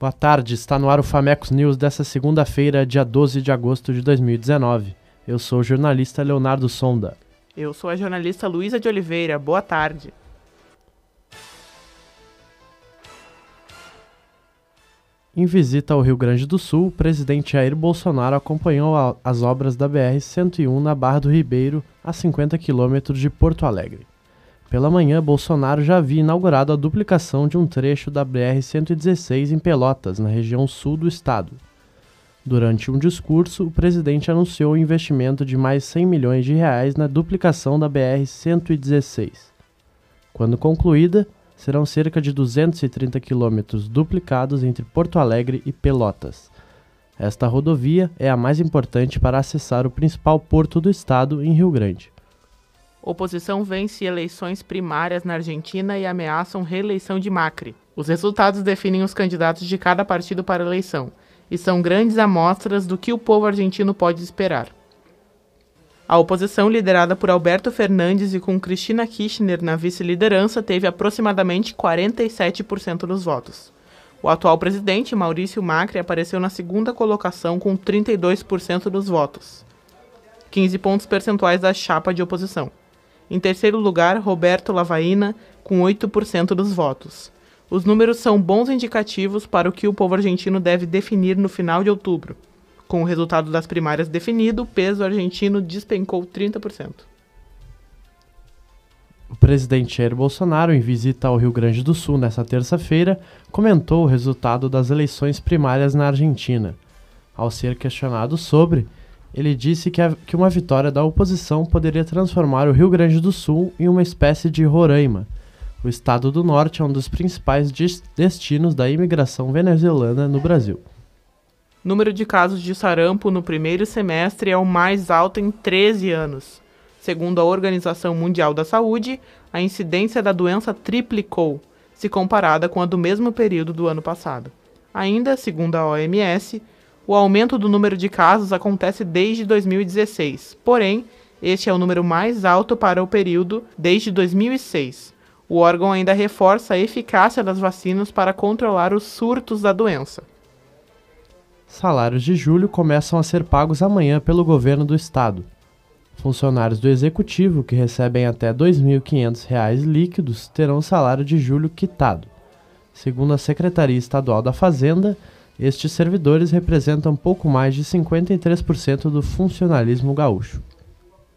Boa tarde, está no ar o Famecos News dessa segunda-feira, dia 12 de agosto de 2019. Eu sou o jornalista Leonardo Sonda. Eu sou a jornalista Luísa de Oliveira. Boa tarde. Em visita ao Rio Grande do Sul, o presidente Jair Bolsonaro acompanhou a, as obras da BR-101 na Barra do Ribeiro, a 50 quilômetros de Porto Alegre. Pela manhã, Bolsonaro já havia inaugurado a duplicação de um trecho da BR-116 em Pelotas, na região sul do estado. Durante um discurso, o presidente anunciou o investimento de mais 100 milhões de reais na duplicação da BR-116. Quando concluída, serão cerca de 230 quilômetros duplicados entre Porto Alegre e Pelotas. Esta rodovia é a mais importante para acessar o principal porto do estado em Rio Grande. Oposição vence eleições primárias na Argentina e ameaçam reeleição de Macri. Os resultados definem os candidatos de cada partido para a eleição e são grandes amostras do que o povo argentino pode esperar. A oposição, liderada por Alberto Fernandes e com Cristina Kirchner na vice-liderança, teve aproximadamente 47% dos votos. O atual presidente, Maurício Macri, apareceu na segunda colocação com 32% dos votos, 15 pontos percentuais da chapa de oposição. Em terceiro lugar, Roberto Lavaina, com 8% dos votos. Os números são bons indicativos para o que o povo argentino deve definir no final de outubro. Com o resultado das primárias definido, o peso argentino despencou 30%. O presidente Jair Bolsonaro, em visita ao Rio Grande do Sul nesta terça-feira, comentou o resultado das eleições primárias na Argentina. Ao ser questionado sobre, ele disse que, a, que uma vitória da oposição poderia transformar o Rio Grande do Sul em uma espécie de Roraima. O estado do norte é um dos principais destinos da imigração venezuelana no Brasil número de casos de sarampo no primeiro semestre é o mais alto em 13 anos. Segundo a Organização Mundial da Saúde, a incidência da doença triplicou, se comparada com a do mesmo período do ano passado. Ainda, segundo a OMS, o aumento do número de casos acontece desde 2016, porém, este é o número mais alto para o período desde 2006. O órgão ainda reforça a eficácia das vacinas para controlar os surtos da doença. Salários de julho começam a ser pagos amanhã pelo governo do estado. Funcionários do executivo que recebem até R$ 2.500 líquidos terão o salário de julho quitado. Segundo a Secretaria Estadual da Fazenda, estes servidores representam pouco mais de 53% do funcionalismo gaúcho.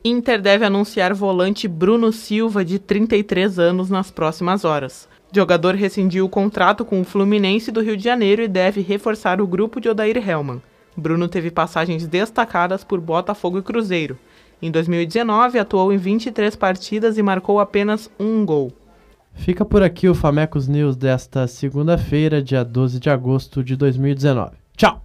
Inter deve anunciar volante Bruno Silva, de 33 anos, nas próximas horas. O jogador rescindiu o contrato com o Fluminense do Rio de Janeiro e deve reforçar o grupo de Odair Helman. Bruno teve passagens destacadas por Botafogo e Cruzeiro. Em 2019, atuou em 23 partidas e marcou apenas um gol. Fica por aqui o Famecos News desta segunda-feira, dia 12 de agosto de 2019. Tchau!